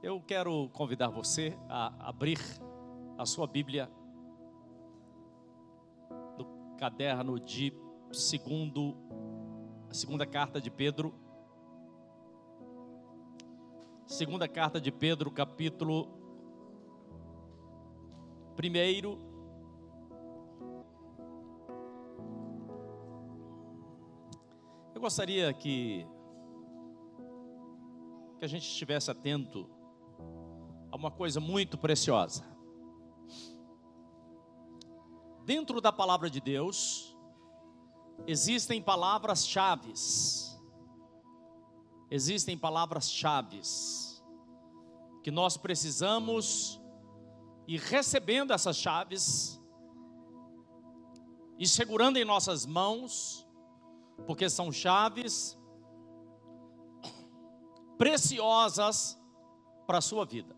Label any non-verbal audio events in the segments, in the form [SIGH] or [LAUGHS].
Eu quero convidar você a abrir a sua Bíblia no caderno de segundo, a segunda carta de Pedro. Segunda carta de Pedro, capítulo primeiro. Eu gostaria que que a gente estivesse atento a uma coisa muito preciosa. Dentro da palavra de Deus, existem palavras-chave. Existem palavras-chave que nós precisamos ir recebendo essas chaves e segurando em nossas mãos, porque são chaves preciosas para a sua vida.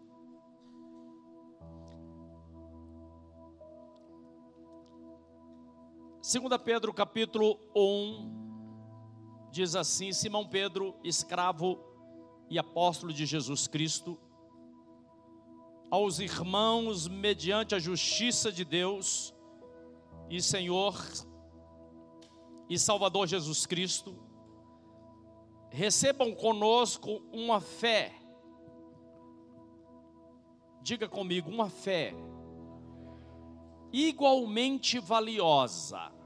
Segunda Pedro capítulo 1 diz assim: Simão Pedro, escravo e apóstolo de Jesus Cristo, aos irmãos mediante a justiça de Deus e Senhor e Salvador Jesus Cristo, recebam conosco uma fé. Diga comigo, uma fé igualmente valiosa.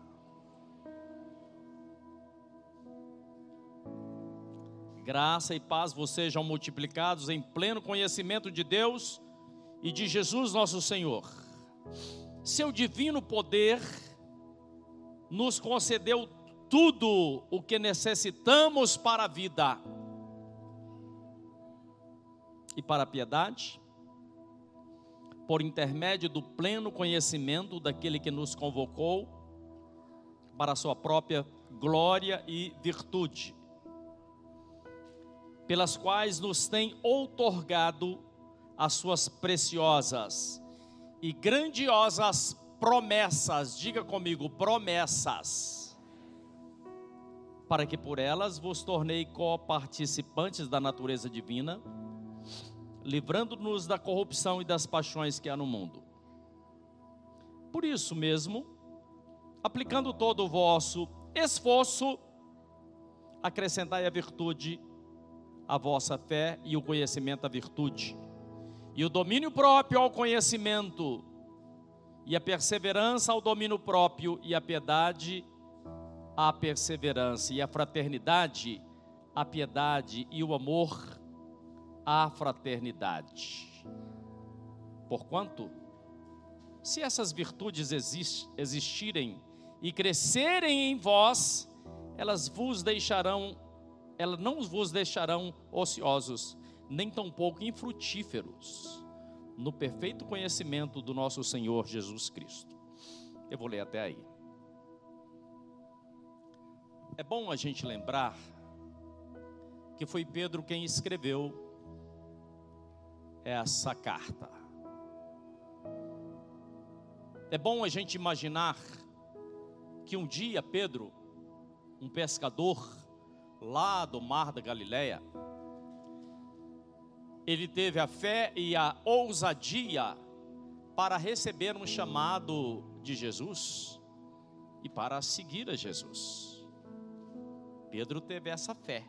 Graça e paz vos sejam multiplicados em pleno conhecimento de Deus e de Jesus nosso Senhor. Seu divino poder nos concedeu tudo o que necessitamos para a vida e para a piedade, por intermédio do pleno conhecimento daquele que nos convocou para a sua própria glória e virtude, pelas quais nos tem outorgado as suas preciosas e grandiosas promessas, diga comigo, promessas para que por elas vos tornei coparticipantes da natureza divina, livrando-nos da corrupção e das paixões que há no mundo. Por isso mesmo, aplicando todo o vosso esforço, acrescentai a virtude, a vossa fé e o conhecimento à virtude, e o domínio próprio ao conhecimento, e a perseverança ao domínio próprio, e a piedade a perseverança e a fraternidade, a piedade e o amor, a fraternidade. Porquanto, se essas virtudes existirem e crescerem em vós, elas vos deixarão, elas não vos deixarão ociosos, nem tampouco infrutíferos, no perfeito conhecimento do nosso Senhor Jesus Cristo. Eu vou ler até aí. É bom a gente lembrar que foi Pedro quem escreveu essa carta. É bom a gente imaginar que um dia Pedro, um pescador lá do mar da Galileia, ele teve a fé e a ousadia para receber um chamado de Jesus e para seguir a Jesus. Pedro teve essa fé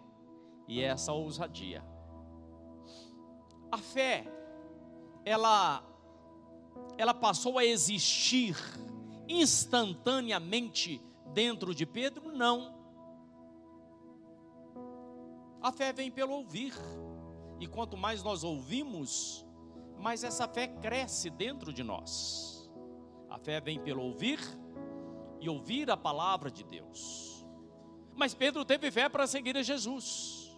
e essa ousadia. A fé, ela, ela passou a existir instantaneamente dentro de Pedro? Não. A fé vem pelo ouvir, e quanto mais nós ouvimos, mais essa fé cresce dentro de nós. A fé vem pelo ouvir e ouvir a palavra de Deus. Mas Pedro teve fé para seguir a Jesus.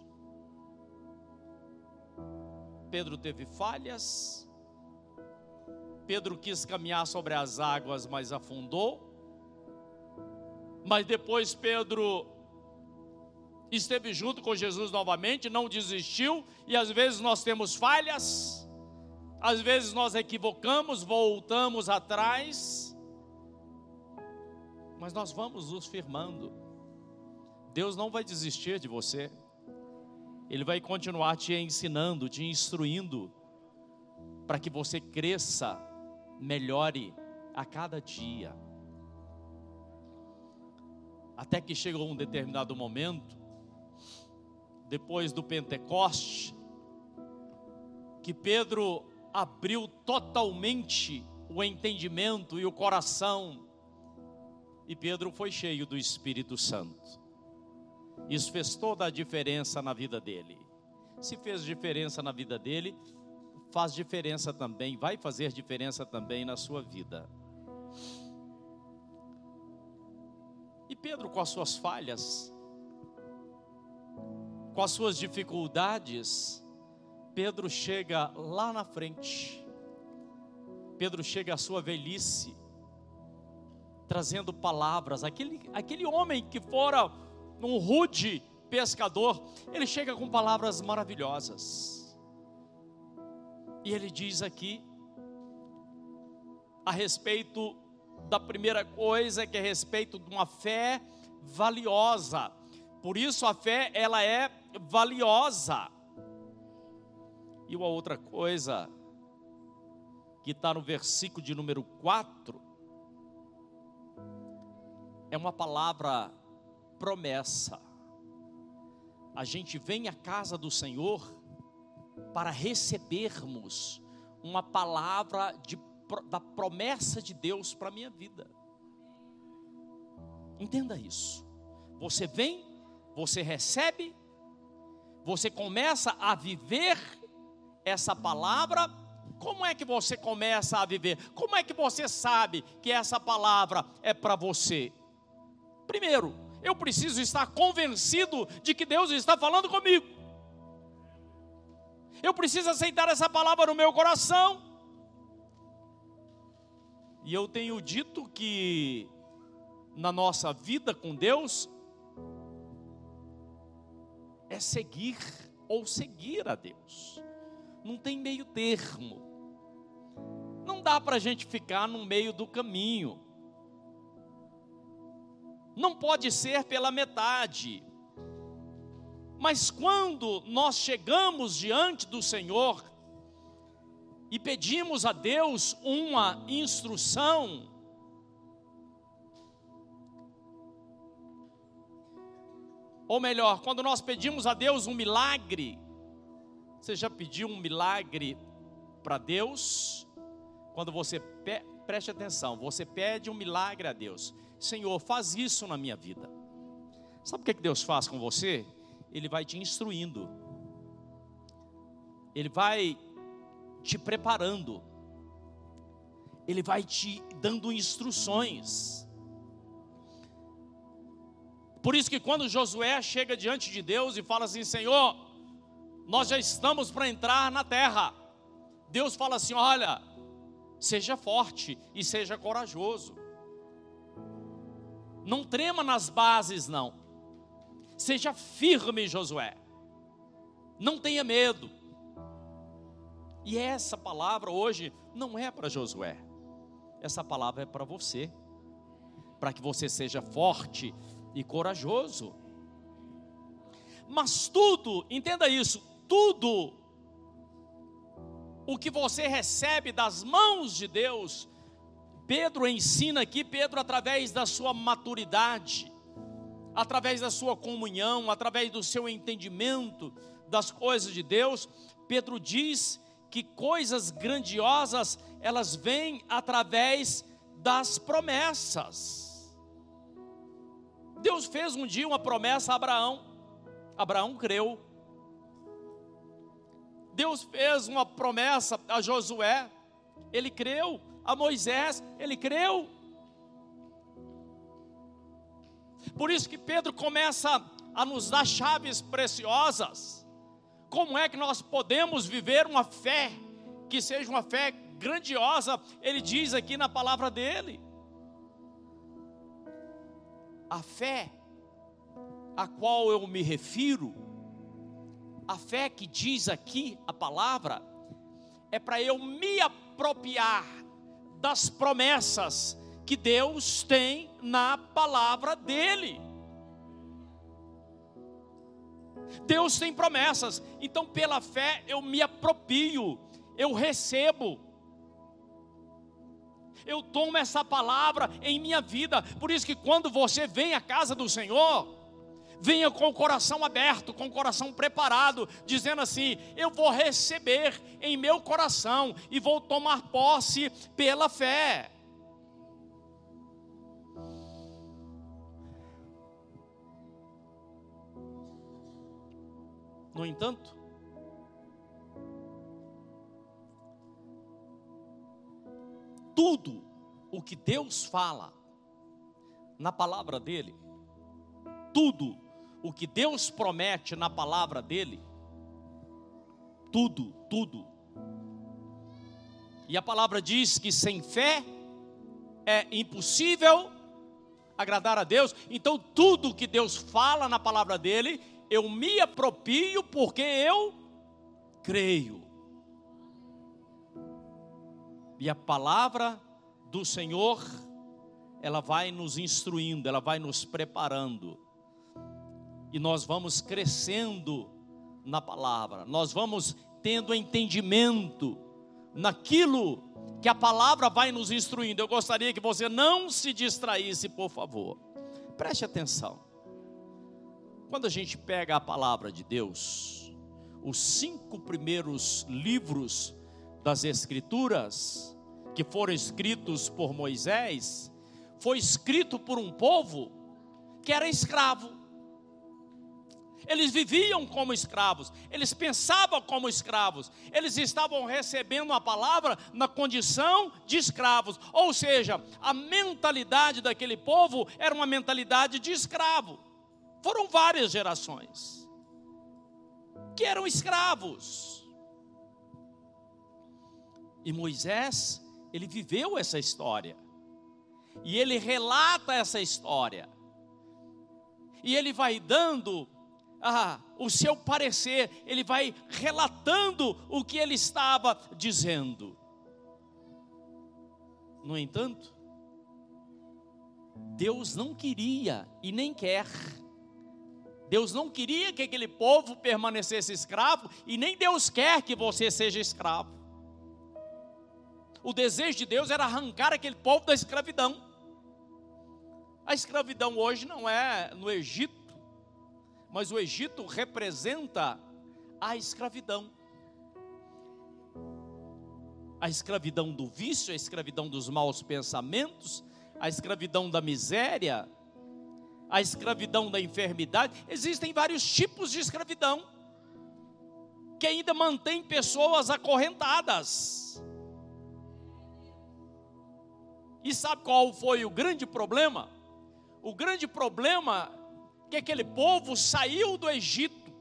Pedro teve falhas. Pedro quis caminhar sobre as águas, mas afundou. Mas depois Pedro esteve junto com Jesus novamente, não desistiu, e às vezes nós temos falhas, às vezes nós equivocamos, voltamos atrás, mas nós vamos nos firmando. Deus não vai desistir de você. Ele vai continuar te ensinando, te instruindo para que você cresça, melhore a cada dia. Até que chegou um determinado momento, depois do Pentecoste, que Pedro abriu totalmente o entendimento e o coração, e Pedro foi cheio do Espírito Santo. Isso fez toda a diferença na vida dele. Se fez diferença na vida dele, faz diferença também, vai fazer diferença também na sua vida. E Pedro, com as suas falhas, com as suas dificuldades, Pedro chega lá na frente. Pedro chega à sua velhice, trazendo palavras. Aquele, aquele homem que fora um rude pescador, ele chega com palavras maravilhosas. E ele diz aqui, a respeito da primeira coisa, que é a respeito de uma fé valiosa. Por isso a fé, ela é valiosa. E uma outra coisa, que está no versículo de número 4, é uma palavra promessa. A gente vem à casa do Senhor para recebermos uma palavra de, da promessa de Deus para a minha vida. Entenda isso. Você vem, você recebe, você começa a viver essa palavra, como é que você começa a viver? Como é que você sabe que essa palavra é para você? Primeiro, eu preciso estar convencido de que Deus está falando comigo. Eu preciso aceitar essa palavra no meu coração. E eu tenho dito que na nossa vida com Deus é seguir ou seguir a Deus não tem meio termo. Não dá para a gente ficar no meio do caminho. Não pode ser pela metade. Mas quando nós chegamos diante do Senhor e pedimos a Deus uma instrução, ou melhor, quando nós pedimos a Deus um milagre, você já pediu um milagre para Deus? Quando você pe... preste atenção, você pede um milagre a Deus. Senhor, faz isso na minha vida. Sabe o que, é que Deus faz com você? Ele vai te instruindo. Ele vai te preparando. Ele vai te dando instruções. Por isso que quando Josué chega diante de Deus e fala assim: Senhor, nós já estamos para entrar na terra. Deus fala assim: olha, seja forte e seja corajoso. Não trema nas bases, não. Seja firme, Josué. Não tenha medo. E essa palavra hoje não é para Josué. Essa palavra é para você. Para que você seja forte e corajoso. Mas tudo, entenda isso, tudo o que você recebe das mãos de Deus, Pedro ensina aqui, Pedro, através da sua maturidade, através da sua comunhão, através do seu entendimento das coisas de Deus, Pedro diz que coisas grandiosas elas vêm através das promessas. Deus fez um dia uma promessa a Abraão, Abraão creu, Deus fez uma promessa a Josué, ele creu, a Moisés, ele creu. Por isso que Pedro começa a nos dar chaves preciosas. Como é que nós podemos viver uma fé que seja uma fé grandiosa? Ele diz aqui na palavra dele. A fé a qual eu me refiro a fé que diz aqui a palavra é para eu me apropriar das promessas que Deus tem na palavra dele. Deus tem promessas, então pela fé eu me aproprio, eu recebo. Eu tomo essa palavra em minha vida. Por isso que quando você vem à casa do Senhor, venha com o coração aberto, com o coração preparado, dizendo assim: Eu vou receber em meu coração e vou tomar posse pela fé. No entanto, tudo o que Deus fala na palavra dele, tudo o que Deus promete na palavra dele, tudo, tudo. E a palavra diz que sem fé é impossível agradar a Deus. Então, tudo que Deus fala na palavra dele, eu me aproprio porque eu creio. E a palavra do Senhor, ela vai nos instruindo, ela vai nos preparando. E nós vamos crescendo na palavra, nós vamos tendo entendimento naquilo que a palavra vai nos instruindo. Eu gostaria que você não se distraísse, por favor. Preste atenção. Quando a gente pega a palavra de Deus, os cinco primeiros livros das Escrituras, que foram escritos por Moisés, foi escrito por um povo que era escravo. Eles viviam como escravos, eles pensavam como escravos, eles estavam recebendo a palavra na condição de escravos, ou seja, a mentalidade daquele povo era uma mentalidade de escravo. Foram várias gerações que eram escravos. E Moisés, ele viveu essa história. E ele relata essa história. E ele vai dando ah, o seu parecer, ele vai relatando o que ele estava dizendo. No entanto, Deus não queria e nem quer Deus não queria que aquele povo permanecesse escravo e nem Deus quer que você seja escravo. O desejo de Deus era arrancar aquele povo da escravidão. A escravidão hoje não é no Egito, mas o Egito representa a escravidão. A escravidão do vício, a escravidão dos maus pensamentos, a escravidão da miséria, a escravidão da enfermidade. Existem vários tipos de escravidão que ainda mantém pessoas acorrentadas. E sabe qual foi o grande problema? O grande problema é que aquele povo saiu do Egito,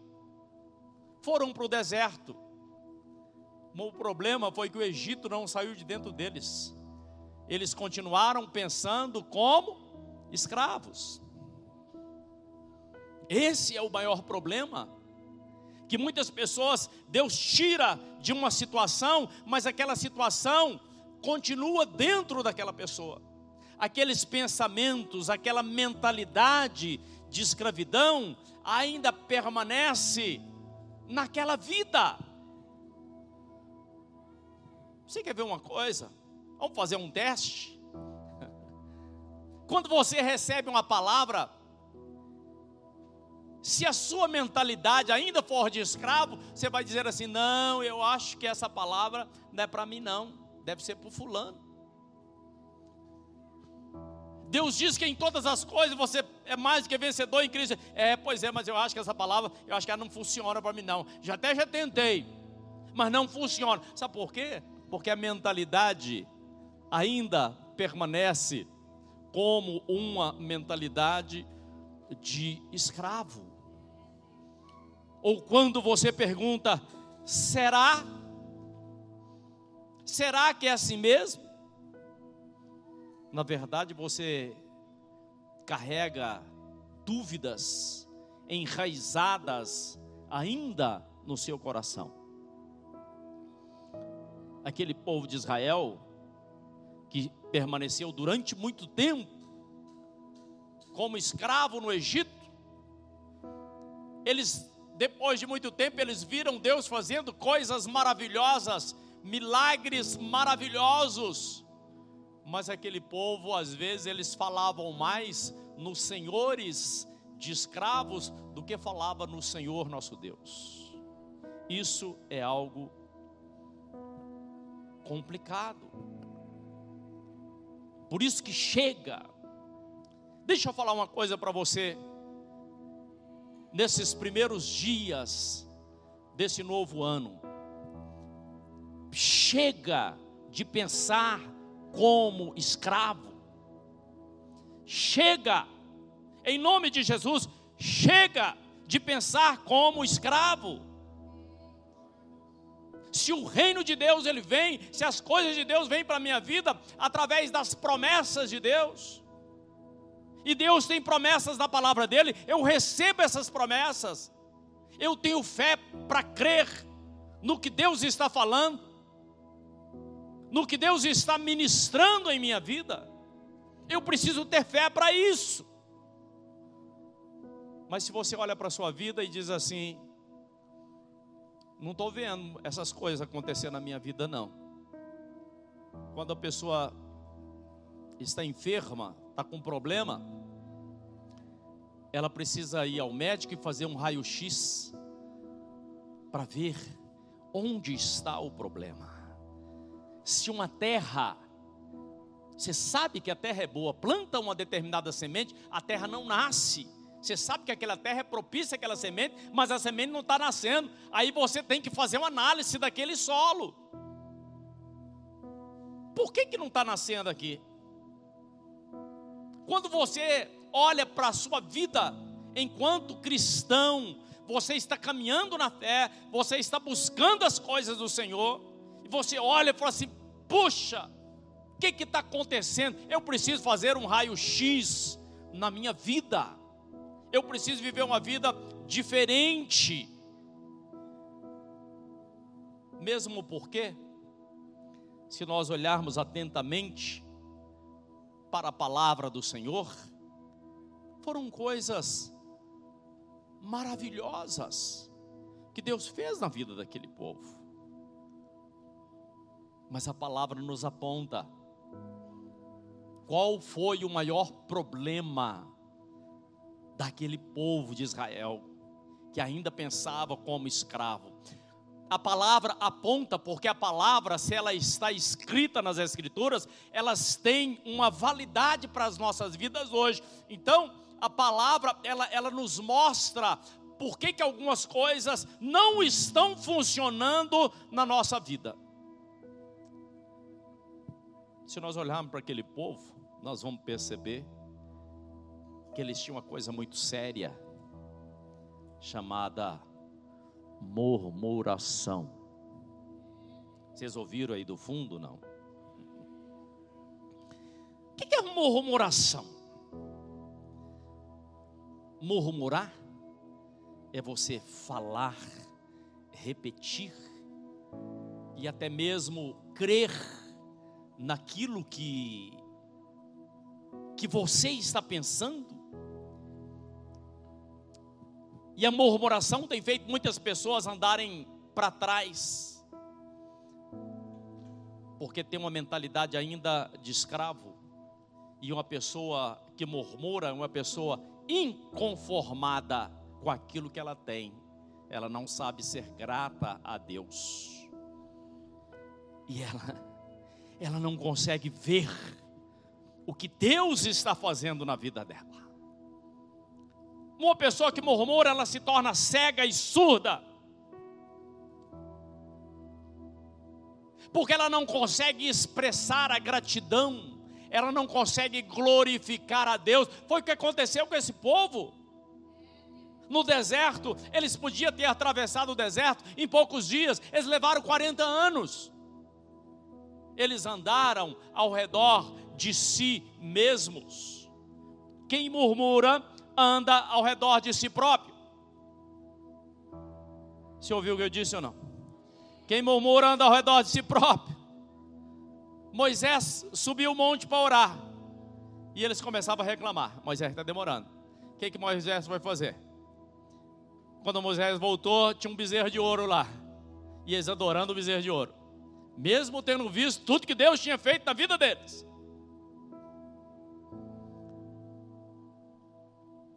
foram para o deserto. O problema foi que o Egito não saiu de dentro deles. Eles continuaram pensando como escravos. Esse é o maior problema. Que muitas pessoas, Deus tira de uma situação, mas aquela situação continua dentro daquela pessoa. Aqueles pensamentos, aquela mentalidade de escravidão ainda permanece naquela vida. Você quer ver uma coisa? Vamos fazer um teste. [LAUGHS] Quando você recebe uma palavra, se a sua mentalidade ainda for de escravo, você vai dizer assim: não, eu acho que essa palavra não é para mim, não, deve ser para o fulano. Deus diz que em todas as coisas você é mais do que vencedor em Cristo. É, pois é, mas eu acho que essa palavra, eu acho que ela não funciona para mim, não. Já até já tentei, mas não funciona. Sabe por quê? Porque a mentalidade ainda permanece como uma mentalidade de escravo. Ou quando você pergunta: será? Será que é assim mesmo? Na verdade, você carrega dúvidas enraizadas ainda no seu coração. Aquele povo de Israel que permaneceu durante muito tempo como escravo no Egito, eles depois de muito tempo, eles viram Deus fazendo coisas maravilhosas, milagres maravilhosos. Mas aquele povo, às vezes, eles falavam mais nos senhores de escravos do que falava no Senhor nosso Deus. Isso é algo complicado. Por isso que chega. Deixa eu falar uma coisa para você. Nesses primeiros dias desse novo ano, chega de pensar como escravo. Chega, em nome de Jesus, chega de pensar como escravo. Se o reino de Deus ele vem, se as coisas de Deus vêm para a minha vida através das promessas de Deus, e Deus tem promessas da palavra dele, eu recebo essas promessas, eu tenho fé para crer no que Deus está falando, no que Deus está ministrando em minha vida. Eu preciso ter fé para isso. Mas se você olha para a sua vida e diz assim: não estou vendo essas coisas acontecer na minha vida, não. Quando a pessoa está enferma, está com problema, ela precisa ir ao médico e fazer um raio-x para ver onde está o problema. Se uma terra, você sabe que a terra é boa, planta uma determinada semente, a terra não nasce. Você sabe que aquela terra é propícia àquela semente, mas a semente não está nascendo. Aí você tem que fazer uma análise daquele solo. Por que, que não está nascendo aqui? Quando você olha para a sua vida enquanto cristão, você está caminhando na fé, você está buscando as coisas do Senhor, e você olha e fala assim: puxa, o que está acontecendo? Eu preciso fazer um raio-x na minha vida, eu preciso viver uma vida diferente. Mesmo porque, se nós olharmos atentamente para a palavra do Senhor, foram coisas maravilhosas que Deus fez na vida daquele povo. Mas a palavra nos aponta qual foi o maior problema daquele povo de Israel que ainda pensava como escravo. A palavra aponta porque a palavra, se ela está escrita nas escrituras, elas têm uma validade para as nossas vidas hoje. Então, a palavra ela, ela nos mostra por que, que algumas coisas não estão funcionando na nossa vida. Se nós olharmos para aquele povo, nós vamos perceber que eles tinham uma coisa muito séria, chamada murmuração. Vocês ouviram aí do fundo, não? O que é murmuração? Murmurar é você falar, repetir e até mesmo crer naquilo que que você está pensando. E a murmuração tem feito muitas pessoas andarem para trás, porque tem uma mentalidade ainda de escravo, e uma pessoa que murmura é uma pessoa inconformada com aquilo que ela tem, ela não sabe ser grata a Deus. E ela ela não consegue ver o que Deus está fazendo na vida dela. Uma pessoa que murmura, ela se torna cega e surda. Porque ela não consegue expressar a gratidão ela não consegue glorificar a Deus. Foi o que aconteceu com esse povo. No deserto, eles podiam ter atravessado o deserto em poucos dias, eles levaram 40 anos. Eles andaram ao redor de si mesmos. Quem murmura anda ao redor de si próprio. Você ouviu o que eu disse ou não? Quem murmura anda ao redor de si próprio. Moisés subiu o monte para orar. E eles começavam a reclamar: Moisés está demorando. O que, que Moisés vai fazer? Quando Moisés voltou, tinha um bezerro de ouro lá. E eles adorando o bezerro de ouro. Mesmo tendo visto tudo que Deus tinha feito na vida deles.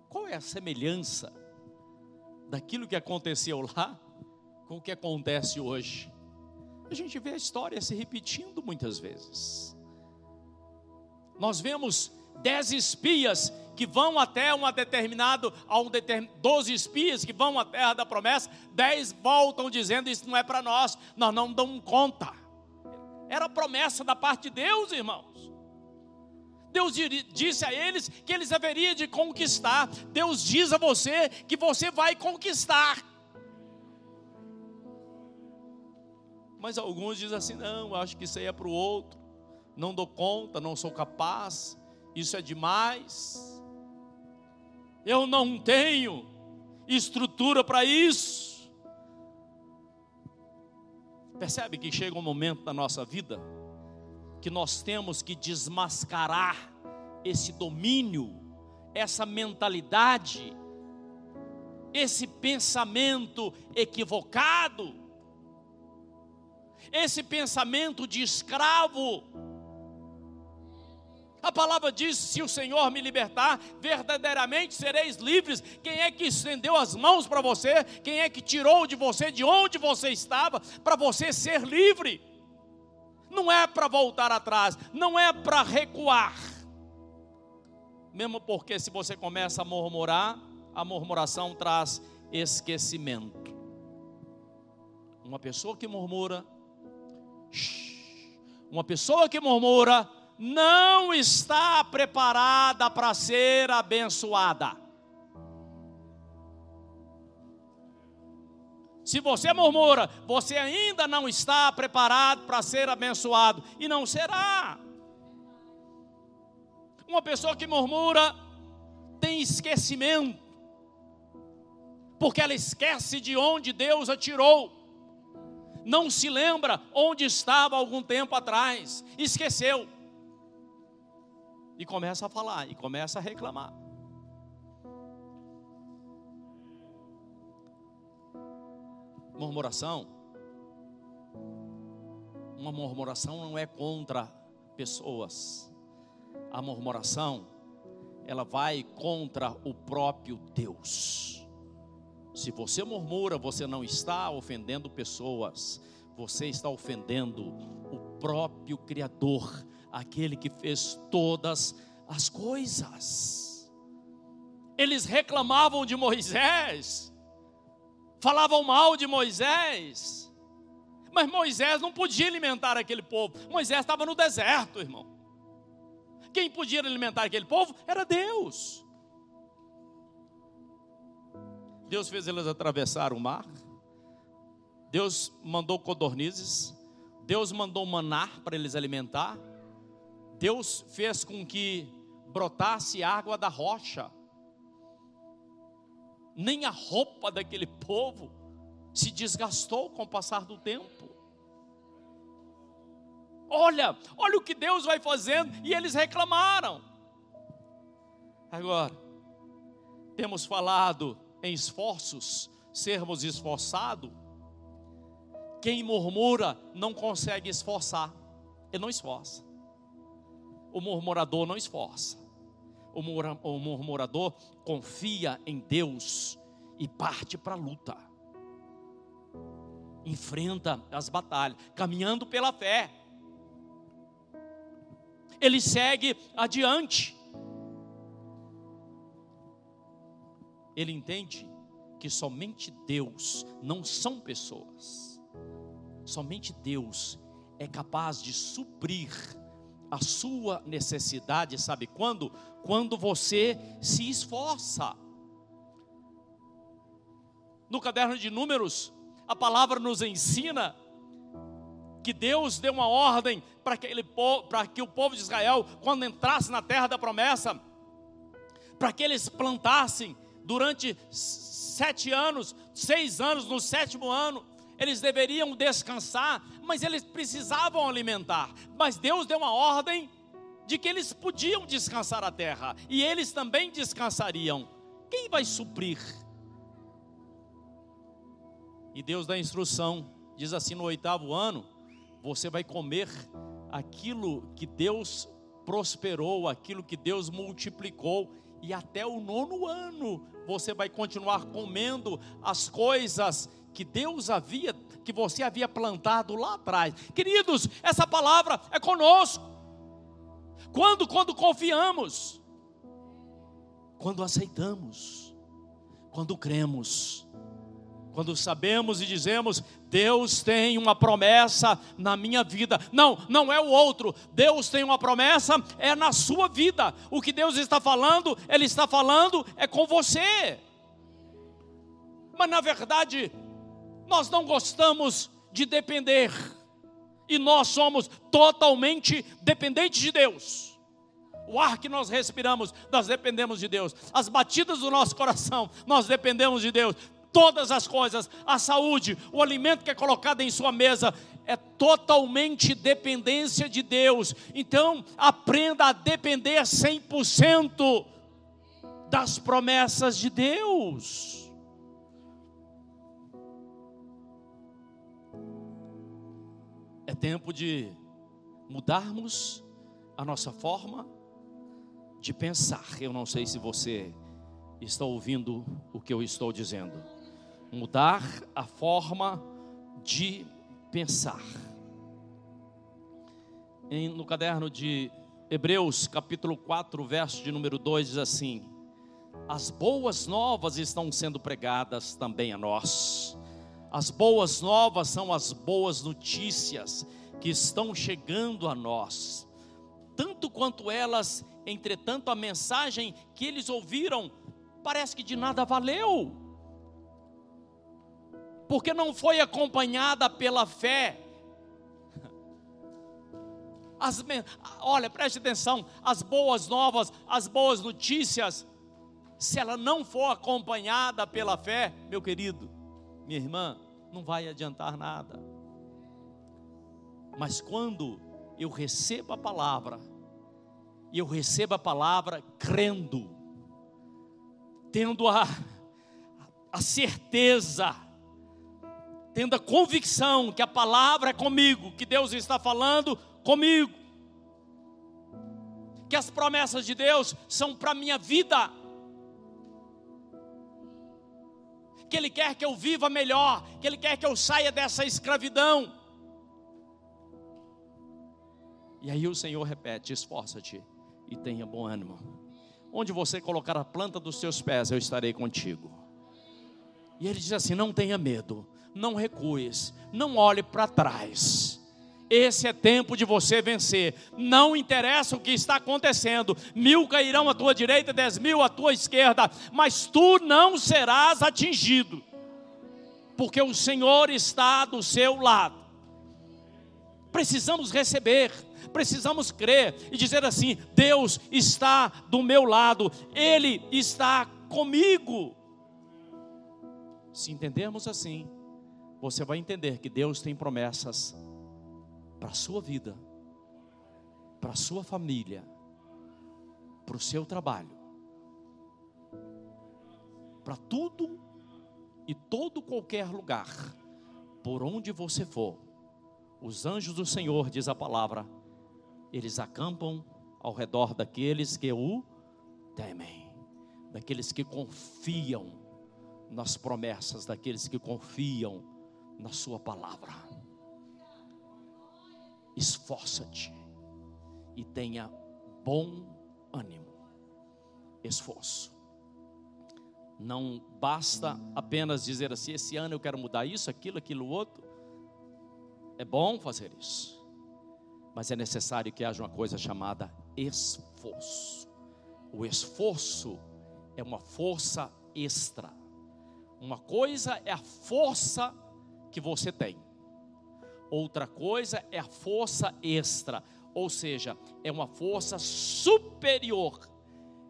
Qual é a semelhança daquilo que aconteceu lá com o que acontece hoje? A gente vê a história se repetindo muitas vezes. Nós vemos dez espias que vão até determinado, a um determin, doze espias que vão à terra da promessa, dez voltam dizendo isso não é para nós, nós não damos conta. Era promessa da parte de Deus, irmãos. Deus disse a eles que eles haveriam de conquistar. Deus diz a você que você vai conquistar. Mas alguns dizem assim: não, acho que isso aí é para o outro. Não dou conta, não sou capaz. Isso é demais eu não tenho estrutura para isso. Percebe que chega um momento na nossa vida que nós temos que desmascarar esse domínio, essa mentalidade, esse pensamento equivocado, esse pensamento de escravo a palavra diz: se o Senhor me libertar, verdadeiramente sereis livres. Quem é que estendeu as mãos para você? Quem é que tirou de você de onde você estava para você ser livre? Não é para voltar atrás, não é para recuar. Mesmo porque se você começa a murmurar, a murmuração traz esquecimento. Uma pessoa que murmura, uma pessoa que murmura, não está preparada para ser abençoada. Se você murmura, você ainda não está preparado para ser abençoado e não será. Uma pessoa que murmura tem esquecimento, porque ela esquece de onde Deus a tirou, não se lembra onde estava algum tempo atrás, esqueceu e começa a falar, e começa a reclamar. Murmuração. Uma murmuração não é contra pessoas. A murmuração, ela vai contra o próprio Deus. Se você murmura, você não está ofendendo pessoas, você está ofendendo o próprio Criador aquele que fez todas as coisas. Eles reclamavam de Moisés, falavam mal de Moisés, mas Moisés não podia alimentar aquele povo. Moisés estava no deserto, irmão. Quem podia alimentar aquele povo era Deus. Deus fez eles atravessar o mar. Deus mandou codornizes. Deus mandou manar para eles alimentar. Deus fez com que brotasse água da rocha. Nem a roupa daquele povo se desgastou com o passar do tempo. Olha, olha o que Deus vai fazendo, e eles reclamaram. Agora, temos falado em esforços, sermos esforçados. Quem murmura não consegue esforçar, ele não esforça o murmurador não esforça. O murmurador confia em Deus e parte para a luta. Enfrenta as batalhas, caminhando pela fé. Ele segue adiante. Ele entende que somente Deus, não são pessoas, somente Deus é capaz de suprir a sua necessidade, sabe quando? Quando você se esforça. No caderno de Números, a palavra nos ensina que Deus deu uma ordem para que, para que o povo de Israel, quando entrasse na terra da promessa, para que eles plantassem durante sete anos, seis anos, no sétimo ano, eles deveriam descansar, mas eles precisavam alimentar. Mas Deus deu uma ordem de que eles podiam descansar a terra e eles também descansariam. Quem vai suprir? E Deus dá instrução, diz assim no oitavo ano: você vai comer aquilo que Deus prosperou, aquilo que Deus multiplicou, e até o nono ano você vai continuar comendo as coisas que Deus havia, que você havia plantado lá atrás. Queridos, essa palavra é conosco. Quando? Quando confiamos, quando aceitamos, quando cremos quando sabemos e dizemos, Deus tem uma promessa na minha vida. Não, não é o outro. Deus tem uma promessa, é na sua vida. O que Deus está falando, Ele está falando é com você. Mas na verdade, nós não gostamos de depender. E nós somos totalmente dependentes de Deus. O ar que nós respiramos, nós dependemos de Deus. As batidas do nosso coração, nós dependemos de Deus todas as coisas, a saúde, o alimento que é colocado em sua mesa, é totalmente dependência de Deus. Então, aprenda a depender 100% das promessas de Deus. Tempo de mudarmos a nossa forma de pensar. Eu não sei se você está ouvindo o que eu estou dizendo mudar a forma de pensar. Em, no caderno de Hebreus, capítulo 4, verso de número 2, diz assim: As boas novas estão sendo pregadas também a nós. As boas novas são as boas notícias que estão chegando a nós. Tanto quanto elas, entretanto, a mensagem que eles ouviram parece que de nada valeu porque não foi acompanhada pela fé. [LAUGHS] As, olha, preste atenção: as boas novas, as boas notícias, se ela não for acompanhada pela fé, meu querido, minha irmã, não vai adiantar nada. Mas quando eu recebo a palavra, e eu recebo a palavra crendo, tendo a, a certeza, tendo a convicção que a palavra é comigo, que Deus está falando comigo, que as promessas de Deus são para a minha vida, que Ele quer que eu viva melhor, que Ele quer que eu saia dessa escravidão. E aí o Senhor repete: esforça-te e tenha bom ânimo. Onde você colocar a planta dos seus pés, eu estarei contigo. E ele diz assim: não tenha medo, não recues, não olhe para trás. Esse é tempo de você vencer. Não interessa o que está acontecendo. Mil cairão à tua direita, dez mil à tua esquerda, mas tu não serás atingido, porque o Senhor está do seu lado. Precisamos receber, precisamos crer e dizer assim: Deus está do meu lado, Ele está comigo. Se entendermos assim, você vai entender que Deus tem promessas para a sua vida, para a sua família, para o seu trabalho, para tudo e todo qualquer lugar, por onde você for. Os anjos do Senhor, diz a palavra, eles acampam ao redor daqueles que o temem, daqueles que confiam nas promessas, daqueles que confiam na Sua palavra. Esforça-te e tenha bom ânimo, esforço. Não basta apenas dizer assim: esse ano eu quero mudar isso, aquilo, aquilo outro. É bom fazer isso, mas é necessário que haja uma coisa chamada esforço. O esforço é uma força extra. Uma coisa é a força que você tem. Outra coisa é a força extra, ou seja, é uma força superior,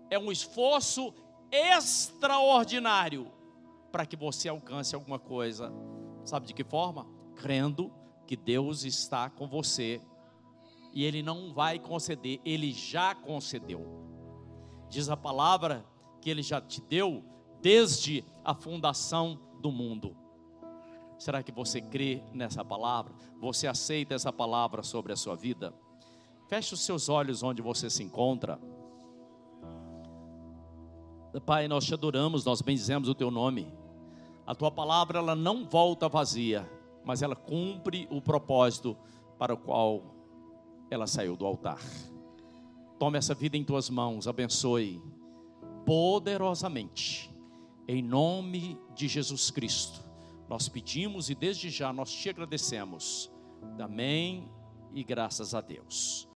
é um esforço extraordinário para que você alcance alguma coisa. Sabe de que forma? Crendo que Deus está com você e Ele não vai conceder, Ele já concedeu. Diz a palavra que Ele já te deu desde a fundação do mundo. Será que você crê nessa palavra? Você aceita essa palavra sobre a sua vida? Feche os seus olhos onde você se encontra. Pai, nós te adoramos, nós bendizemos o teu nome. A tua palavra ela não volta vazia, mas ela cumpre o propósito para o qual ela saiu do altar. Tome essa vida em tuas mãos, abençoe poderosamente, em nome de Jesus Cristo. Nós pedimos e desde já nós te agradecemos. Amém e graças a Deus.